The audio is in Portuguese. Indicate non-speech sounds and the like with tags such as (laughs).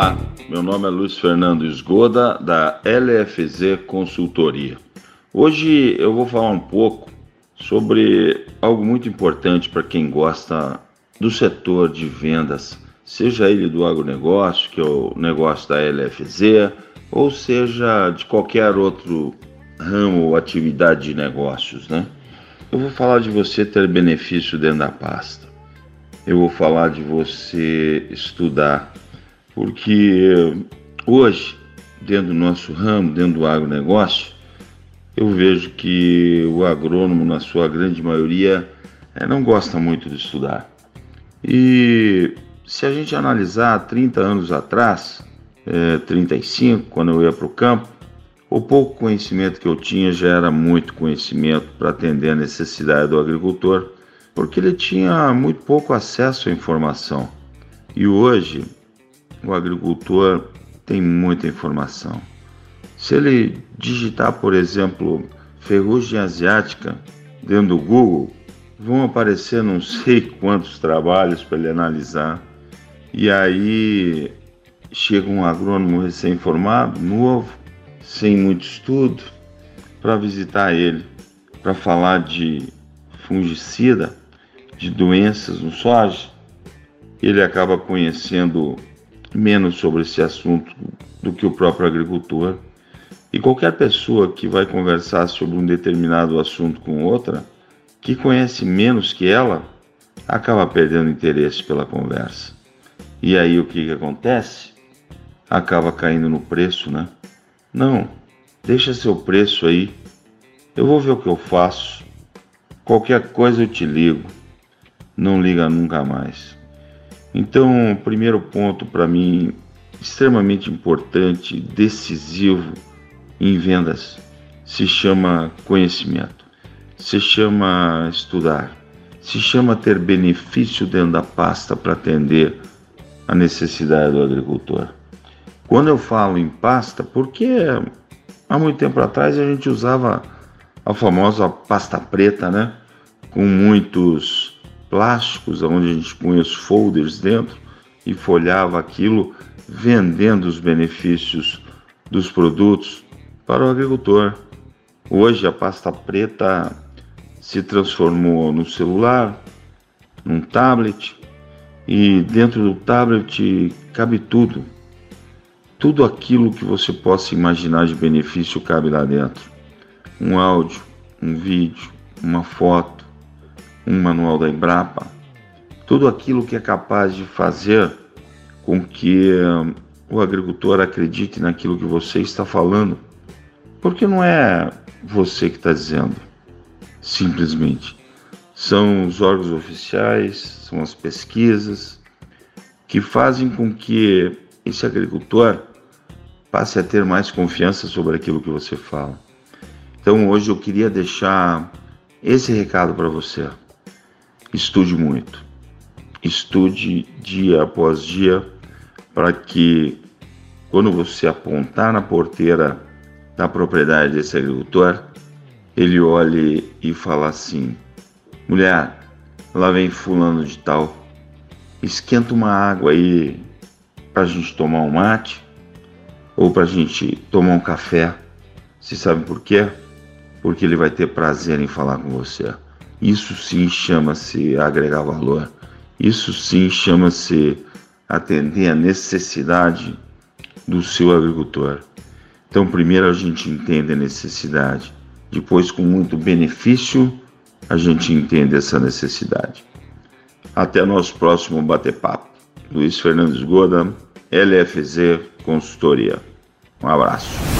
Olá, meu nome é Luiz Fernando Esgoda, da LFZ Consultoria. Hoje eu vou falar um pouco sobre algo muito importante para quem gosta do setor de vendas, seja ele do agronegócio, que é o negócio da LFZ, ou seja de qualquer outro ramo ou atividade de negócios, né? Eu vou falar de você ter benefício dentro da pasta. Eu vou falar de você estudar porque hoje, dentro do nosso ramo, dentro do agronegócio, eu vejo que o agrônomo, na sua grande maioria, é, não gosta muito de estudar. E se a gente analisar 30 anos atrás, é, 35, quando eu ia para o campo, o pouco conhecimento que eu tinha já era muito conhecimento para atender a necessidade do agricultor, porque ele tinha muito pouco acesso à informação. E hoje, o agricultor tem muita informação. Se ele digitar, por exemplo, ferrugem asiática dentro do Google, vão aparecer não sei (laughs) quantos trabalhos para ele analisar. E aí chega um agrônomo recém-formado, novo, sem muito estudo, para visitar ele, para falar de fungicida, de doenças no soja. Ele acaba conhecendo menos sobre esse assunto do que o próprio agricultor. E qualquer pessoa que vai conversar sobre um determinado assunto com outra, que conhece menos que ela, acaba perdendo interesse pela conversa. E aí o que, que acontece? Acaba caindo no preço, né? Não, deixa seu preço aí. Eu vou ver o que eu faço. Qualquer coisa eu te ligo. Não liga nunca mais. Então, primeiro ponto para mim extremamente importante, decisivo em vendas, se chama conhecimento, se chama estudar, se chama ter benefício dentro da pasta para atender a necessidade do agricultor. Quando eu falo em pasta, porque há muito tempo atrás a gente usava a famosa pasta preta, né? Com muitos plásticos, onde a gente punha os folders dentro e folhava aquilo, vendendo os benefícios dos produtos para o agricultor. Hoje a pasta preta se transformou no celular, num tablet, e dentro do tablet cabe tudo. Tudo aquilo que você possa imaginar de benefício cabe lá dentro. Um áudio, um vídeo, uma foto, um manual da Embrapa, tudo aquilo que é capaz de fazer com que hum, o agricultor acredite naquilo que você está falando, porque não é você que está dizendo, simplesmente. São os órgãos oficiais, são as pesquisas que fazem com que esse agricultor passe a ter mais confiança sobre aquilo que você fala. Então hoje eu queria deixar esse recado para você. Estude muito. Estude dia após dia para que quando você apontar na porteira da propriedade desse agricultor, ele olhe e fale assim: mulher, lá vem fulano de tal, esquenta uma água aí para a gente tomar um mate ou para a gente tomar um café. Você sabe por quê? Porque ele vai ter prazer em falar com você. Isso sim chama-se agregar valor. Isso sim chama-se atender a necessidade do seu agricultor. Então, primeiro a gente entende a necessidade, depois, com muito benefício, a gente entende essa necessidade. Até nosso próximo bate-papo. Luiz Fernandes Goda, LFZ Consultoria. Um abraço.